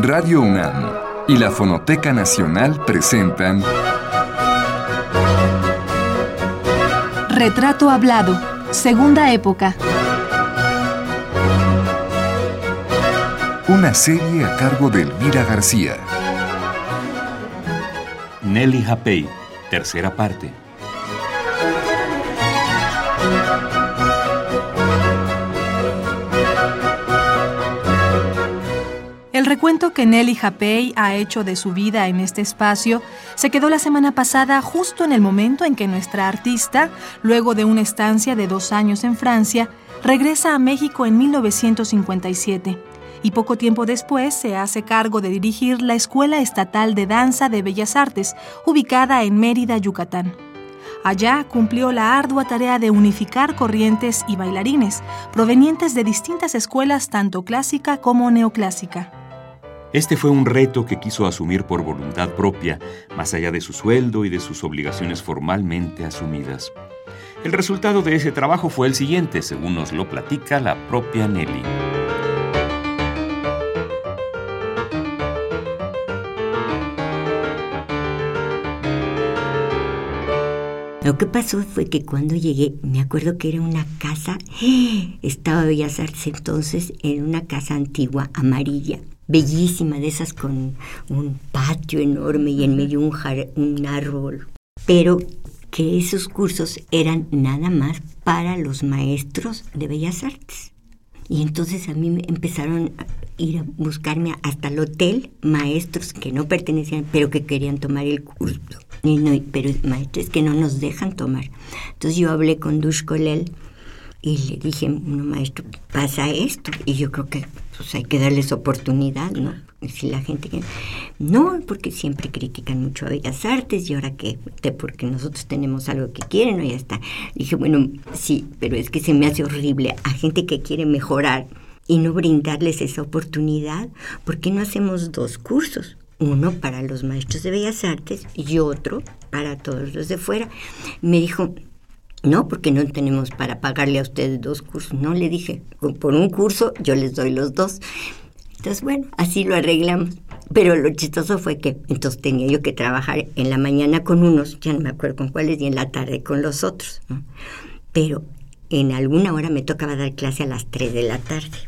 Radio UNAM y la Fonoteca Nacional presentan Retrato Hablado, Segunda Época. Una serie a cargo de Elvira García. Nelly Japey, tercera parte. Recuento que Nelly Japey ha hecho de su vida en este espacio se quedó la semana pasada justo en el momento en que nuestra artista, luego de una estancia de dos años en Francia, regresa a México en 1957 y poco tiempo después se hace cargo de dirigir la Escuela Estatal de Danza de Bellas Artes, ubicada en Mérida, Yucatán. Allá cumplió la ardua tarea de unificar corrientes y bailarines provenientes de distintas escuelas tanto clásica como neoclásica. Este fue un reto que quiso asumir por voluntad propia, más allá de su sueldo y de sus obligaciones formalmente asumidas. El resultado de ese trabajo fue el siguiente, según nos lo platica la propia Nelly. Lo que pasó fue que cuando llegué, me acuerdo que era una casa, estaba Bellas Artes entonces, en una casa antigua, amarilla, bellísima, de esas con un patio enorme y en medio un, un árbol. Pero que esos cursos eran nada más para los maestros de Bellas Artes. Y entonces a mí me empezaron a ir a buscarme hasta el hotel maestros que no pertenecían, pero que querían tomar el curso. Y no, pero maestros que no nos dejan tomar. Entonces yo hablé con Dushkolel y le dije, no, maestro, pasa esto. Y yo creo que pues hay que darles oportunidad, ¿no? Si la gente que... No, porque siempre critican mucho a Bellas Artes y ahora que, porque nosotros tenemos algo que quieren, ¿no? Ya está. Dije, bueno, sí, pero es que se me hace horrible a gente que quiere mejorar y no brindarles esa oportunidad. ¿Por qué no hacemos dos cursos? Uno para los maestros de Bellas Artes y otro para todos los de fuera. Me dijo, no, porque no tenemos para pagarle a ustedes dos cursos. No, le dije, por un curso yo les doy los dos. Entonces, bueno, así lo arreglamos. Pero lo chistoso fue que entonces tenía yo que trabajar en la mañana con unos, ya no me acuerdo con cuáles, y en la tarde con los otros. Pero en alguna hora me tocaba dar clase a las 3 de la tarde.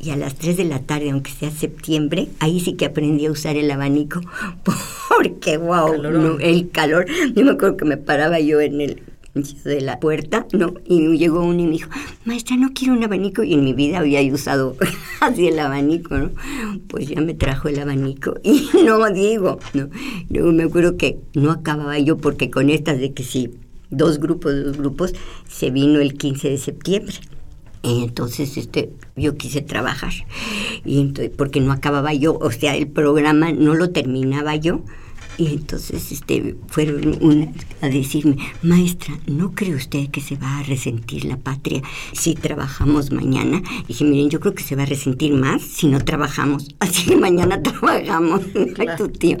Y a las 3 de la tarde, aunque sea septiembre, ahí sí que aprendí a usar el abanico, porque wow, el calor. Yo me acuerdo que me paraba yo en el de la puerta, ¿no? Y llegó uno y me dijo, maestra, no quiero un abanico. Y en mi vida había usado así el abanico, ¿no? Pues ya me trajo el abanico. Y no digo, ¿no? Luego me acuerdo que no acababa yo porque con estas de que sí, dos grupos, dos grupos, se vino el 15 de septiembre. Y entonces este, yo quise trabajar. Y entonces, porque no acababa yo, o sea, el programa no lo terminaba yo y entonces este, fueron a decirme, maestra, ¿no cree usted que se va a resentir la patria si trabajamos mañana? Y dije, miren, yo creo que se va a resentir más si no trabajamos. Así que mañana trabajamos, tu tío.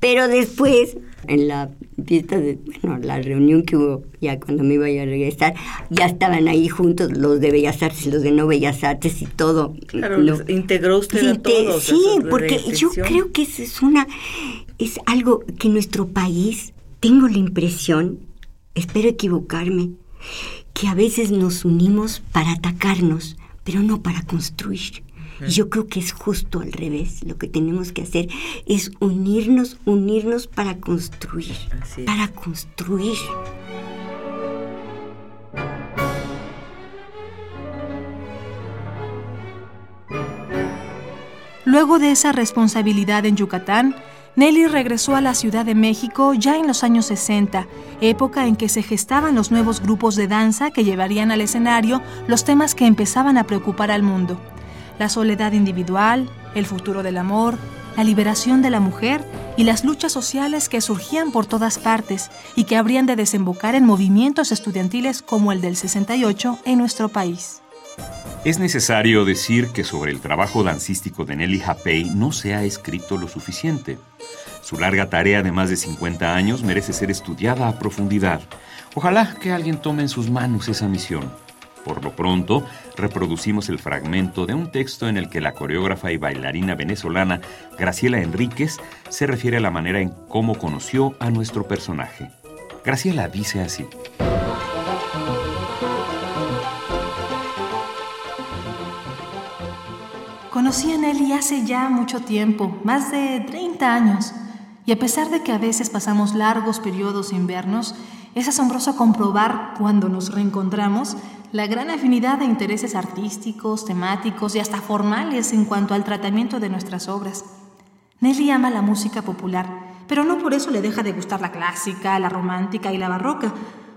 Pero después, en la fiesta de, bueno, la reunión que hubo ya cuando me iba a regresar, ya estaban ahí juntos los de Bellas Artes y los de no Bellas Artes y todo. Claro, integró usted a todos. Sí, porque yo creo que eso es una es algo que nuestro país, tengo la impresión, espero equivocarme, que a veces nos unimos para atacarnos, pero no para construir. Y yo creo que es justo al revés. Lo que tenemos que hacer es unirnos, unirnos para construir, para construir. Luego de esa responsabilidad en Yucatán, Nelly regresó a la Ciudad de México ya en los años 60, época en que se gestaban los nuevos grupos de danza que llevarían al escenario los temas que empezaban a preocupar al mundo. La soledad individual, el futuro del amor, la liberación de la mujer y las luchas sociales que surgían por todas partes y que habrían de desembocar en movimientos estudiantiles como el del 68 en nuestro país. Es necesario decir que sobre el trabajo dancístico de Nelly Japey no se ha escrito lo suficiente. Su larga tarea de más de 50 años merece ser estudiada a profundidad. Ojalá que alguien tome en sus manos esa misión. Por lo pronto, reproducimos el fragmento de un texto en el que la coreógrafa y bailarina venezolana Graciela Enríquez se refiere a la manera en cómo conoció a nuestro personaje. Graciela dice así. Conocí a Nelly hace ya mucho tiempo, más de 30 años, y a pesar de que a veces pasamos largos periodos sin vernos, es asombroso comprobar cuando nos reencontramos la gran afinidad de intereses artísticos, temáticos y hasta formales en cuanto al tratamiento de nuestras obras. Nelly ama la música popular, pero no por eso le deja de gustar la clásica, la romántica y la barroca.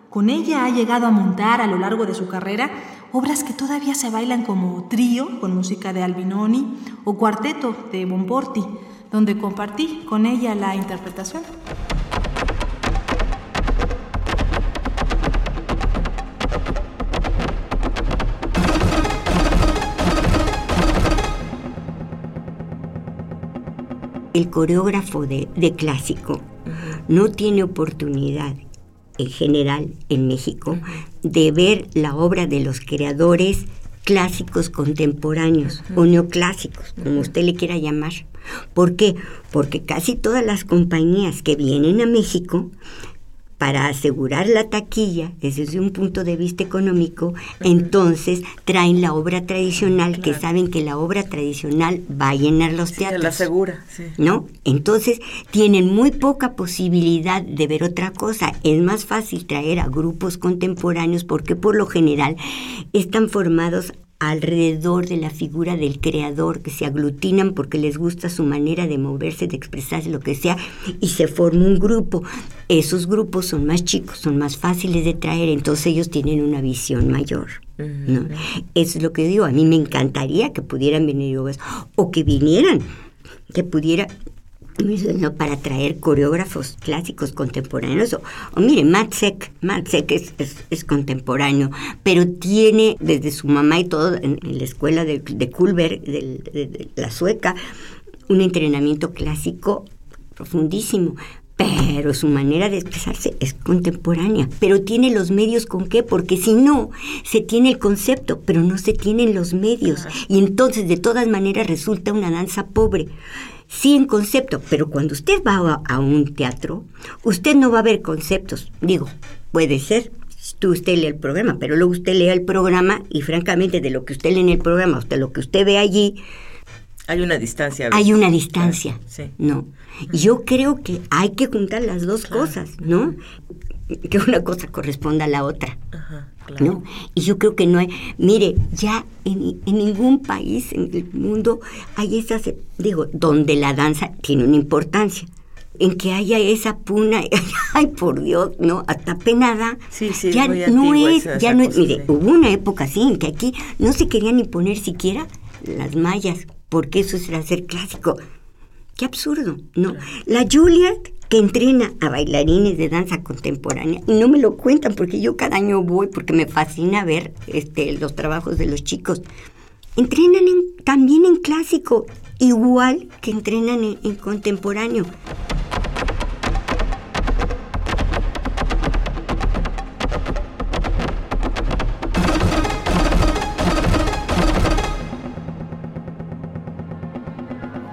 Con ella ha llegado a montar a lo largo de su carrera obras que todavía se bailan como trío con música de Albinoni o cuarteto de Bonporti, donde compartí con ella la interpretación. el coreógrafo de, clásico no tiene oportunidad en general en México de ver la obra de los creadores clásicos contemporáneos o neoclásicos, como usted le quiera llamar. ¿Por qué? Porque casi todas las compañías que vienen a México para asegurar la taquilla desde un punto de vista económico, entonces traen la obra tradicional, que saben que la obra tradicional va a llenar los teatros. la asegura, sí. ¿No? Entonces tienen muy poca posibilidad de ver otra cosa. Es más fácil traer a grupos contemporáneos porque por lo general están formados alrededor de la figura del creador, que se aglutinan porque les gusta su manera de moverse, de expresarse, lo que sea, y se forma un grupo. Esos grupos son más chicos, son más fáciles de traer, entonces ellos tienen una visión mayor. ¿no? Eso es lo que digo, a mí me encantaría que pudieran venir o que vinieran, que pudiera ¿no? para traer coreógrafos clásicos contemporáneos. O, mire, Matsek, Matsek es, es, contemporáneo, pero tiene desde su mamá y todo en, la escuela de, de Kulberg, de, la sueca, un entrenamiento clásico profundísimo. Pero su manera de expresarse es contemporánea. Pero tiene los medios con qué, porque si no, se tiene el concepto, pero no se tienen los medios. Y entonces, de todas maneras, resulta una danza pobre sí en concepto, pero cuando usted va a, un teatro, usted no va a ver conceptos. Digo, puede ser, tú usted lee el programa, pero luego usted lee el programa y francamente de lo que usted lee en el programa hasta lo que usted ve allí... Hay una distancia. Hay una distancia, ¿no? Yo creo que hay que juntar las dos cosas, ¿no? Que una cosa corresponda a la otra. Ajá. ¿No? Y yo creo que no hay, mire, ya en, ningún país en el mundo hay esas, digo, donde la danza tiene una importancia. En que haya esa puna, ay por Dios, no, hasta penada. Sí, sí, ya no es, ya no es, mire, hubo una época así en que aquí no se querían ni poner siquiera las mallas, porque eso era ser clásico. Qué absurdo, ¿no? La Juliet que entrena a bailarines de danza contemporánea y no me lo cuentan porque yo cada año voy porque me fascina ver este, los trabajos de los chicos. Entrenan también en clásico, igual que entrenan en contemporáneo.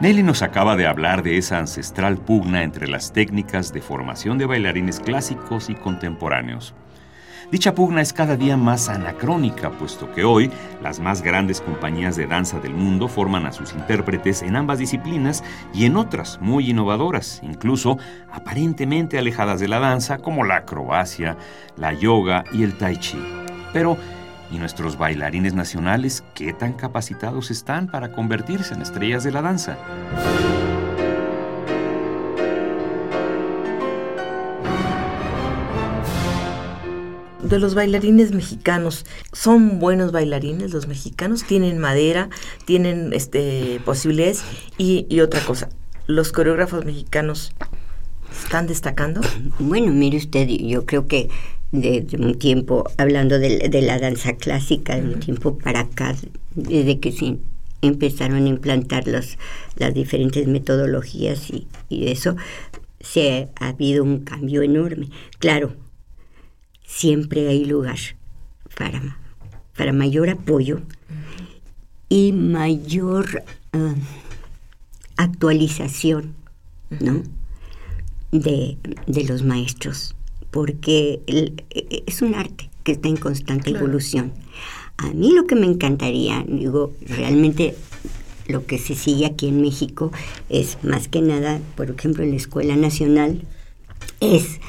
Nelly nos acaba de hablar de esa ancestral pugna entre las técnicas de formación de bailarines clásicos y contemporáneos. Dicha pugna es cada día más anacrónica, puesto que hoy las más grandes compañías de danza del mundo forman a sus intérpretes en ambas disciplinas y en otras muy innovadoras, incluso aparentemente alejadas de la danza, como la acrobacia, la yoga y el tai chi. Pero ¿Y nuestros bailarines nacionales qué tan capacitados están para convertirse en estrellas de la danza? de los bailarines mexicanos. ¿Son buenos bailarines los mexicanos? ¿Tienen madera? ¿Tienen este, posibilidades? Y, y otra cosa, ¿los coreógrafos mexicanos están destacando? Bueno, mire usted, yo creo que de, un tiempo, hablando de, la danza clásica, de un tiempo para acá, desde que se empezaron a implantar los, las diferentes metodologías y, y eso, se ha habido un cambio enorme. Claro, siempre hay lugar para para mayor apoyo y mayor ah, actualización, ¿no? De, de, los maestros, porque es un arte que está en constante evolución. A mí lo que me encantaría, digo, realmente lo que se sigue aquí en México es más que nada, por ejemplo, en la Escuela Nacional, es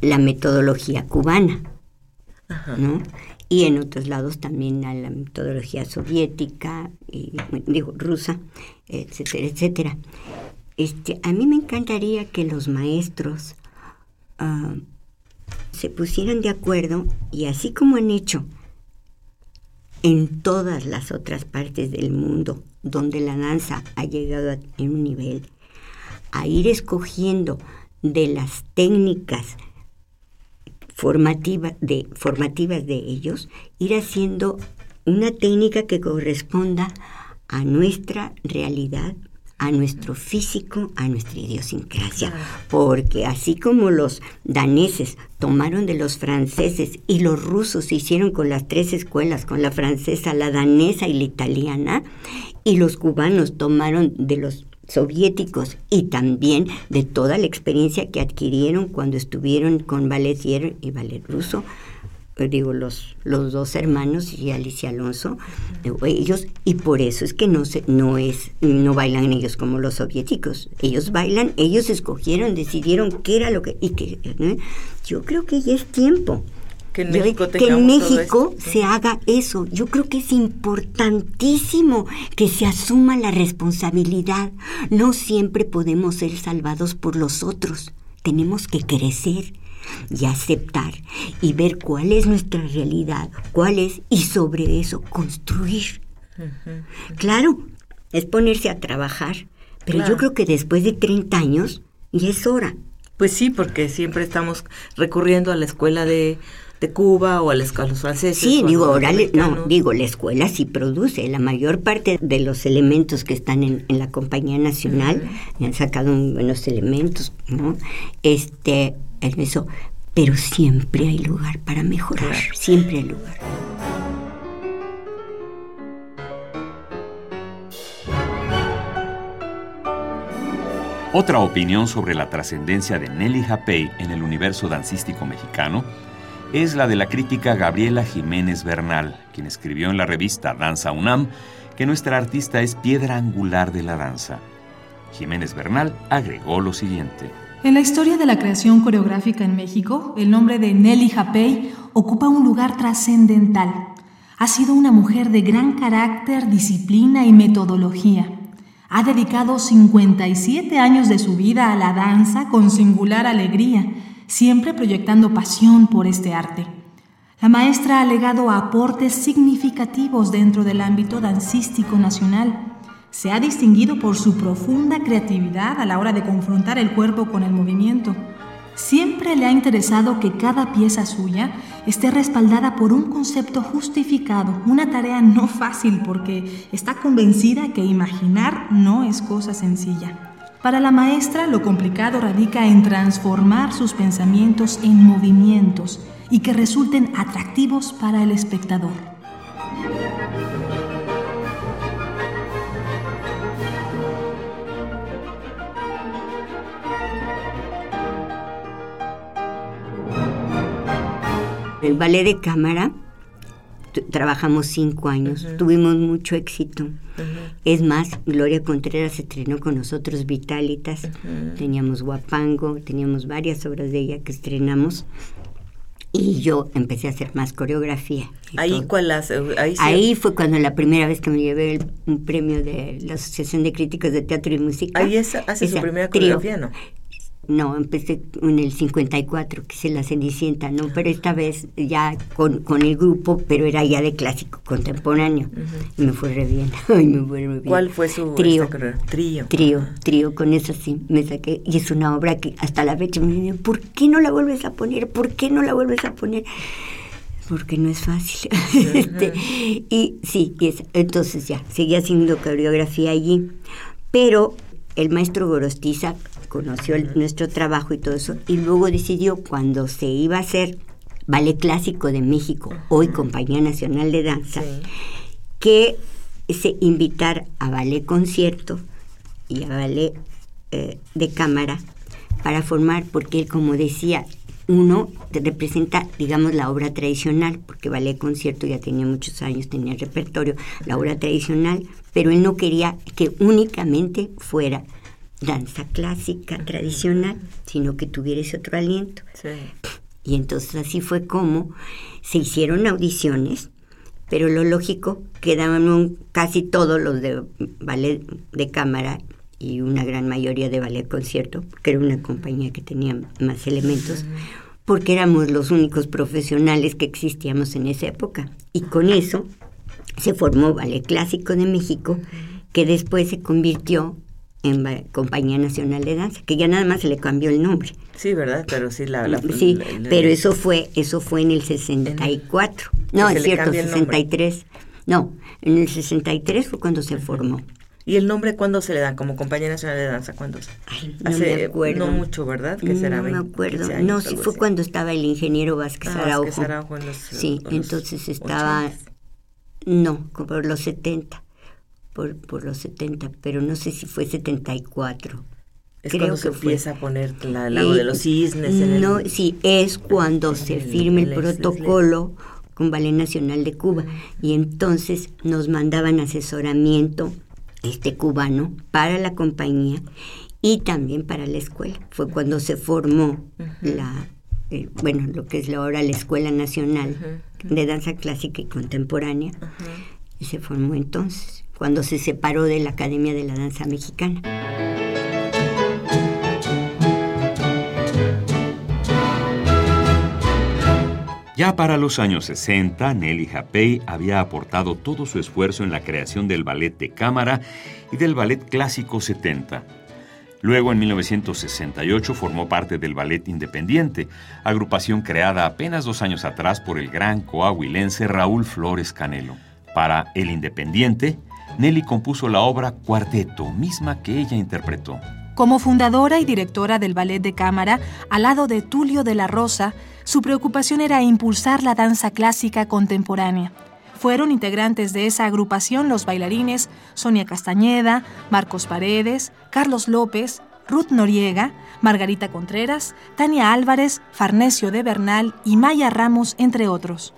la metodología cubana, ¿no? Y en otros lados también a la metodología soviética, y, digo, rusa, etcétera, etcétera. Este, a mí me encantaría que los maestros ah, se pusieran de acuerdo y así como han hecho en todas las otras partes del mundo donde la danza ha llegado a, un nivel, a ir escogiendo de las técnicas de, formativas de ellos, ir haciendo una técnica que corresponda a nuestra realidad, a nuestro físico, a nuestra idiosincrasia. Porque así como los daneses tomaron de los franceses y los rusos hicieron con las tres escuelas, con la francesa, la danesa y la italiana, y los cubanos tomaron de los soviéticos y también de toda la experiencia que adquirieron cuando estuvieron con ballet y ballet ruso, digo los, los dos hermanos y Alicia Alonso, ellos, y por eso es que no se, no es, no bailan ellos como los soviéticos. Ellos bailan, ellos escogieron, decidieron qué era lo que, y que ¿eh? yo creo que ya es tiempo que en México, que en México se haga eso. Yo creo que es importantísimo que se asuma la responsabilidad. No siempre podemos ser salvados por los otros. Tenemos que crecer y aceptar y ver cuál es nuestra realidad, cuál es, y sobre eso construir. Claro, es ponerse a trabajar, pero yo creo que después de 30 años ya es hora. Pues sí, porque siempre estamos recurriendo a la escuela de de Cuba o a, los franceses. Sí, digo, ahora no, digo, la escuela sí produce. La mayor parte de los elementos que están en, la compañía nacional han sacado buenos elementos, ¿no? Este, eso, pero siempre hay lugar para mejorar, siempre hay lugar. Otra opinión sobre la trascendencia de Nelly Japey en el universo dancístico mexicano es la de la crítica Gabriela Jiménez Bernal, quien escribió en la revista Danza UNAM que nuestra artista es piedra angular de la danza. Jiménez Bernal agregó lo siguiente. En la historia de la creación coreográfica en México, el nombre de Nelly Japey ocupa un lugar trascendental. Ha sido una mujer de gran carácter, disciplina y metodología. Ha dedicado 57 años de su vida a la danza con singular alegría siempre proyectando pasión por este arte. La maestra ha legado aportes significativos dentro del ámbito dancístico nacional. Se ha distinguido por su profunda creatividad a la hora de confrontar el cuerpo con el movimiento. Siempre le ha interesado que cada pieza suya esté respaldada por un concepto justificado, una tarea no fácil porque está convencida que imaginar no es cosa sencilla. Para la maestra lo complicado radica en transformar sus pensamientos en movimientos y que resulten atractivos para el espectador. El ballet de cámara trabajamos cinco años, tuvimos mucho éxito. Es más, Gloria Contreras se estrenó con nosotros Vitalitas, teníamos Guapango, teníamos varias obras de ella que estrenamos. Y yo empecé a hacer más coreografía. ¿Ahí cuál Ahí, fue cuando la primera vez que me llevé un premio de la Asociación de Críticos de Teatro y Música. Ahí hace su primera coreografía, ¿no? No, empecé en el 54, que se la Cenicienta, ¿no? Pero esta vez ya con, con, el grupo, pero era ya de clásico contemporáneo. Y me fue re bien. me fue re bien. ¿Cuál fue su trío? Trío. Trío, trío, con eso sí me saqué. Y es una obra que hasta la fecha me dicen, ¿por qué no la vuelves a poner? ¿Por qué no la vuelves a poner? Porque no es fácil. este, y sí, y entonces ya, seguí haciendo coreografía allí. Pero el maestro Gorostiza conoció nuestro trabajo y todo eso, y luego decidió cuando se iba a hacer Ballet Clásico de México, hoy Compañía Nacional de Danza, que se invitar a ballet concierto y a ballet eh, de cámara para formar, porque él, como decía, uno representa, digamos, la obra tradicional, porque ballet concierto ya tenía muchos años, tenía repertorio, la obra tradicional, pero él no quería que únicamente fuera danza clásica, tradicional, sino que tuviera ese otro aliento. Y entonces así fue como se hicieron audiciones, pero lo lógico quedaban casi todos los de ballet de cámara y una gran mayoría de ballet concierto, porque era una compañía que tenía más elementos, porque éramos los únicos profesionales que existíamos en esa época. Y con eso se formó Ballet Clásico de México, que después se convirtió en Compañía Nacional de Danza, que ya nada más se le cambió el nombre. Sí, ¿verdad? Pero sí, la... sí, pero eso fue, eso fue en el 64. no, es cierto, 63. No, en el 63 fue cuando se formó. ¿Y el nombre cuándo se le da? Como Compañía Nacional de Danza, ¿cuándo? Ay, no me acuerdo. No mucho, ¿verdad? Que será no me acuerdo. no, sí fue cuando estaba el ingeniero Vázquez ah, Araujo. Vázquez Araujo en los, Sí, entonces estaba... No, por los 70. Por, por los 70, pero no sé si fue 74. Es Creo cuando se empieza a poner la, lago de los cisnes. En no, sí, es cuando se firme el, protocolo con Ballet Nacional de Cuba. Y entonces nos mandaban asesoramiento este cubano para la compañía y también para la escuela. Fue cuando se formó la, eh, bueno, lo que es ahora la Escuela Nacional de Danza Clásica y Contemporánea. Y se formó entonces, cuando se separó de la Academia de la Danza Mexicana. Ya para los años 60, Nelly Japey había aportado todo su esfuerzo en la creación del ballet de cámara y del ballet clásico 70. Luego, en 1968, formó parte del Ballet Independiente, agrupación creada apenas dos años atrás por el gran coahuilense Raúl Flores Canelo. Para El Independiente, Nelly compuso la obra Cuarteto, misma que ella interpretó. Como fundadora y directora del ballet de cámara, al lado de Tulio de la Rosa, su preocupación era impulsar la danza clásica contemporánea. Fueron integrantes de esa agrupación los bailarines Sonia Castañeda, Marcos Paredes, Carlos López, Ruth Noriega, Margarita Contreras, Tania Álvarez, Farnesio de Bernal y Maya Ramos, entre otros.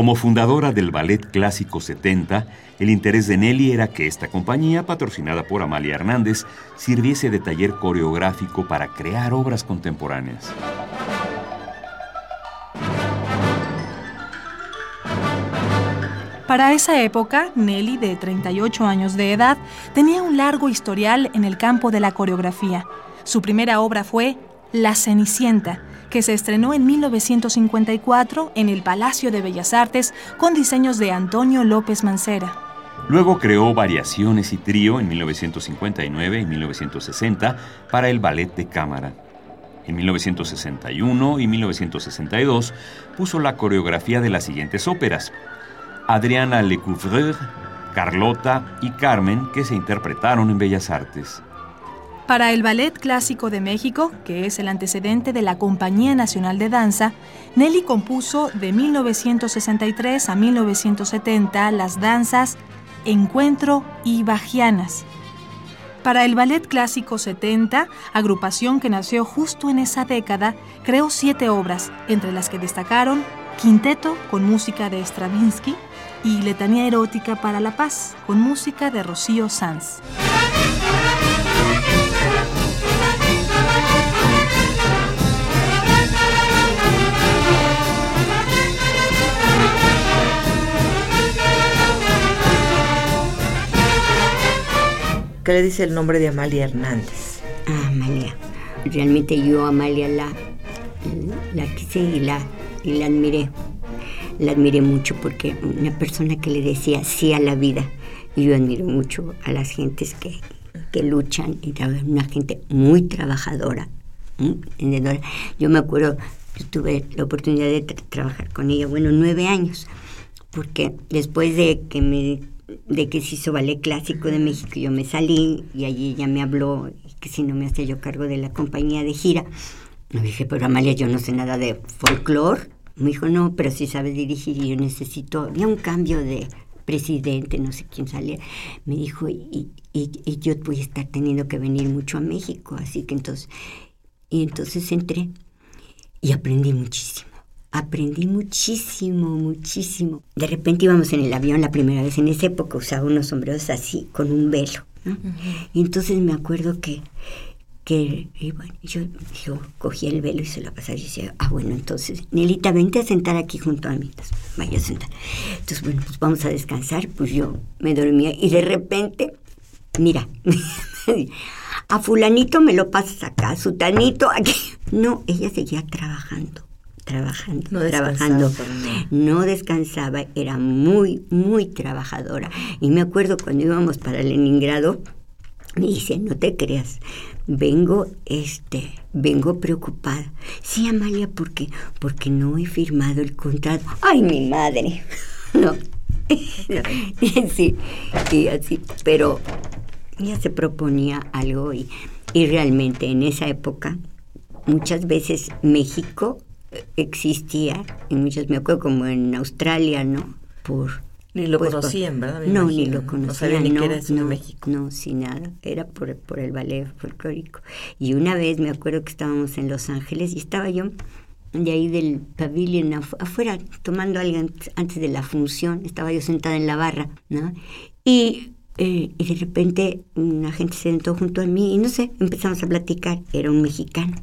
Como fundadora del Ballet Clásico 70, el interés de Nelly era que esta compañía, patrocinada por Amalia Hernández, sirviese de taller coreográfico para crear obras contemporáneas. Para esa época, Nelly, de 38 años de edad, tenía un largo historial en el campo de la coreografía. Su primera obra fue La Cenicienta, que se estrenó en 1954 en el Palacio de Bellas Artes con diseños de Antonio López Mancera. Luego creó Variaciones y Trío en 1959 y 1960 para el ballet de cámara. En 1961 y 1962 puso la coreografía de las siguientes óperas: Adriana Lecouvreur, Carlota y Carmen, que se interpretaron en Bellas Artes. Para el Ballet Clásico de México, que es el antecedente de la Compañía Nacional de Danza, Nelly compuso de 1963 a 1970 las danzas Encuentro y Bajianas. Para el Ballet Clásico 70, agrupación que nació justo en esa década, creó siete obras, entre las que destacaron Quinteto con música de Stravinsky, y Letanía Erótica para la Paz, con música de Rocío Sanz. ¿Qué le dice el nombre de Amalia Hernández? Ah, Amalia. Realmente yo Amalia la, la quise y la, y la admiré la admiré mucho porque una persona que le decía sí a la vida. Y yo admiro mucho a las gentes que, que luchan y una gente muy trabajadora, Yo me acuerdo, yo tuve la oportunidad de trabajar con ella, bueno, nueve años, porque después de que me de que se hizo ballet clásico de México, yo me salí y allí ella me habló que si no me hacía yo cargo de la compañía de gira. Me dije, pero Amalia, yo no sé nada de folclore Me dijo, no, pero si sabes dirigir y yo necesito, había un cambio de presidente, no sé quién salía. Me dijo, y, y, yo voy a estar teniendo que venir mucho a México, así que entonces, y entonces entré y aprendí muchísimo. Aprendí muchísimo, muchísimo. De repente íbamos en el avión la primera vez. En esa época usaba unos sombreros así, con un velo. Y entonces me acuerdo que, que yo, yo cogí el velo y se lo pasaba y decía, ah, bueno, entonces, Nelita, vente a sentar aquí junto a mí. vaya a sentar. Entonces, bueno, pues vamos a descansar. Pues yo me dormía y de repente, mira, a fulanito me lo pasas acá, a sutanito aquí. No, ella seguía trabajando trabajando, no trabajando. No descansaba, era muy, muy trabajadora. Y me acuerdo cuando íbamos para Leningrado, me dice, no te creas, vengo, este, vengo preocupada. Sí, Amalia, ¿por qué? Porque no he firmado el contrato. ¡Ay, mi madre! No. sí, y así, pero ya se proponía algo y, y realmente en esa época muchas veces México existía en muchos, me acuerdo como en Australia, ¿no? Por ni lo pues, conocían, ¿verdad? no, ni lo conocían. No sabían ni no, que era eso no, México. No, sin nada. Era por, por el ballet folclórico. Y una vez me acuerdo que estábamos en Los Ángeles y estaba yo de ahí del pavilion afuera tomando algo antes de la función. Estaba yo sentada en la barra, ¿no? Y, eh, y de repente una gente se sentó junto a mí y no sé, empezamos a platicar. Era un mexicano.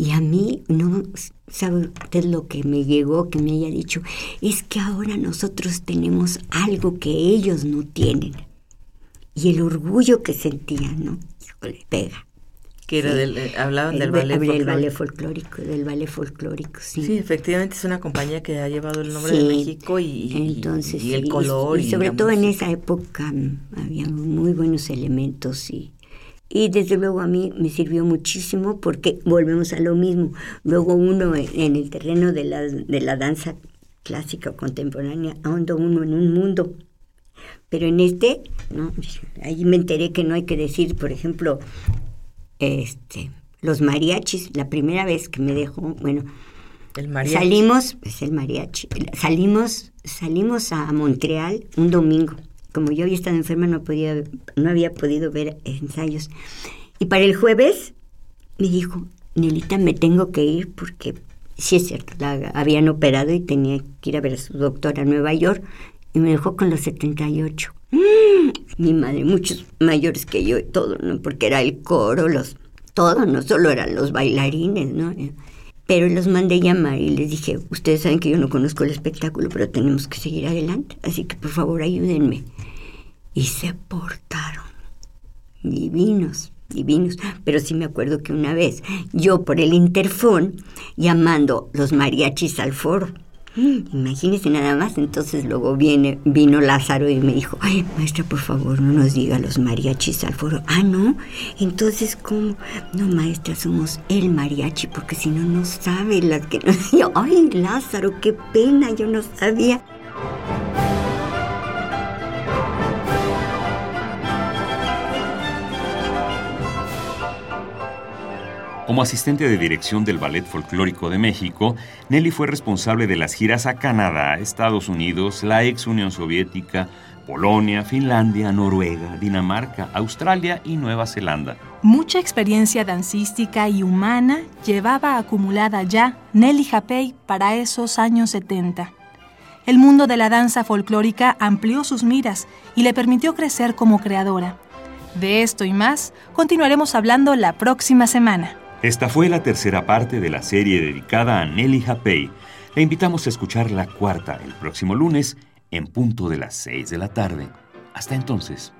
Y a mí, no, ¿sabe usted lo que me llegó, que me haya dicho? Es que ahora nosotros tenemos algo que ellos no tienen. Y el orgullo que sentían, ¿no? Híjole, pega. Que era del, eh, hablaban del ballet folclórico. Ballet folclórico, del ballet folclórico, sí. Sí, efectivamente es una compañía que ha llevado el nombre de México y, Entonces, y, el color. Y, sobre todo en esa época mm, había muy buenos elementos y y desde luego a mí me sirvió muchísimo porque volvemos a lo mismo. Luego uno en el terreno de la, de la danza clásica o contemporánea, ahonda uno en un mundo. Pero en este, ¿no? ahí me enteré que no hay que decir, por ejemplo, este, los mariachis, la primera vez que me dejó, bueno, el salimos, pues el mariachi, salimos, salimos a Montreal un domingo como yo había estado enferma, no, podía, no había podido ver ensayos. Y para el jueves me dijo, Nelita, me tengo que ir porque sí es cierto, la habían operado y tenía que ir a ver a su doctora a Nueva York y me dejó con los 78. ¡Mm! Mi madre, muchos mayores que yo todo. Porque era el coro, los, todo, no solo eran los bailarines, ¿no? Pero los mandé llamar y les dije, ustedes saben que yo no conozco el espectáculo, pero tenemos que seguir adelante, así que por favor ayúdenme. Y se portaron divinos, divinos. Pero sí me acuerdo que una vez yo por el interfón llamando los mariachis al foro Imagínese nada más, entonces luego viene, vino Lázaro y me dijo, ay, maestra, por favor, no nos diga los mariachis al foro. Ah, no, entonces, ¿cómo? No, maestra, somos el mariachi, porque si no, no sabe las que no... ay, Lázaro, qué pena, yo no sabía. Como asistente de dirección del Ballet Folclórico de México, Nelly fue responsable de las giras a Canadá, Estados Unidos, la ex Unión Soviética, Polonia, Finlandia, Noruega, Dinamarca, Australia y Nueva Zelanda. Mucha experiencia dancística y humana llevaba acumulada ya Nelly Japey para esos años 70. El mundo de la danza folclórica amplió sus miras y le permitió crecer como creadora. De esto y más continuaremos hablando la próxima semana. Esta fue la tercera parte de la serie dedicada a Nelly Japey. Le invitamos a escuchar la cuarta el próximo lunes en punto de las 6 de la tarde. Hasta entonces.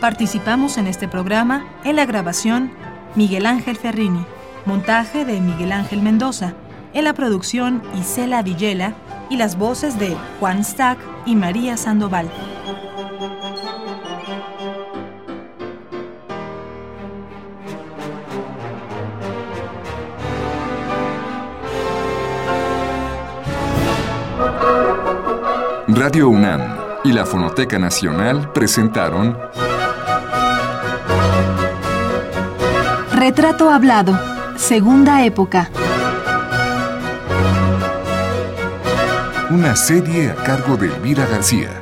Participamos en este programa en la grabación Miguel Ángel Ferrini. Montaje de Miguel Ángel Mendoza. En la producción Isela Villela y las voces de Juan Stack y María Sandoval. Radio UNAM y la Fonoteca Nacional presentaron Retrato Hablado, Segunda Época. Una serie a cargo de Elvira García.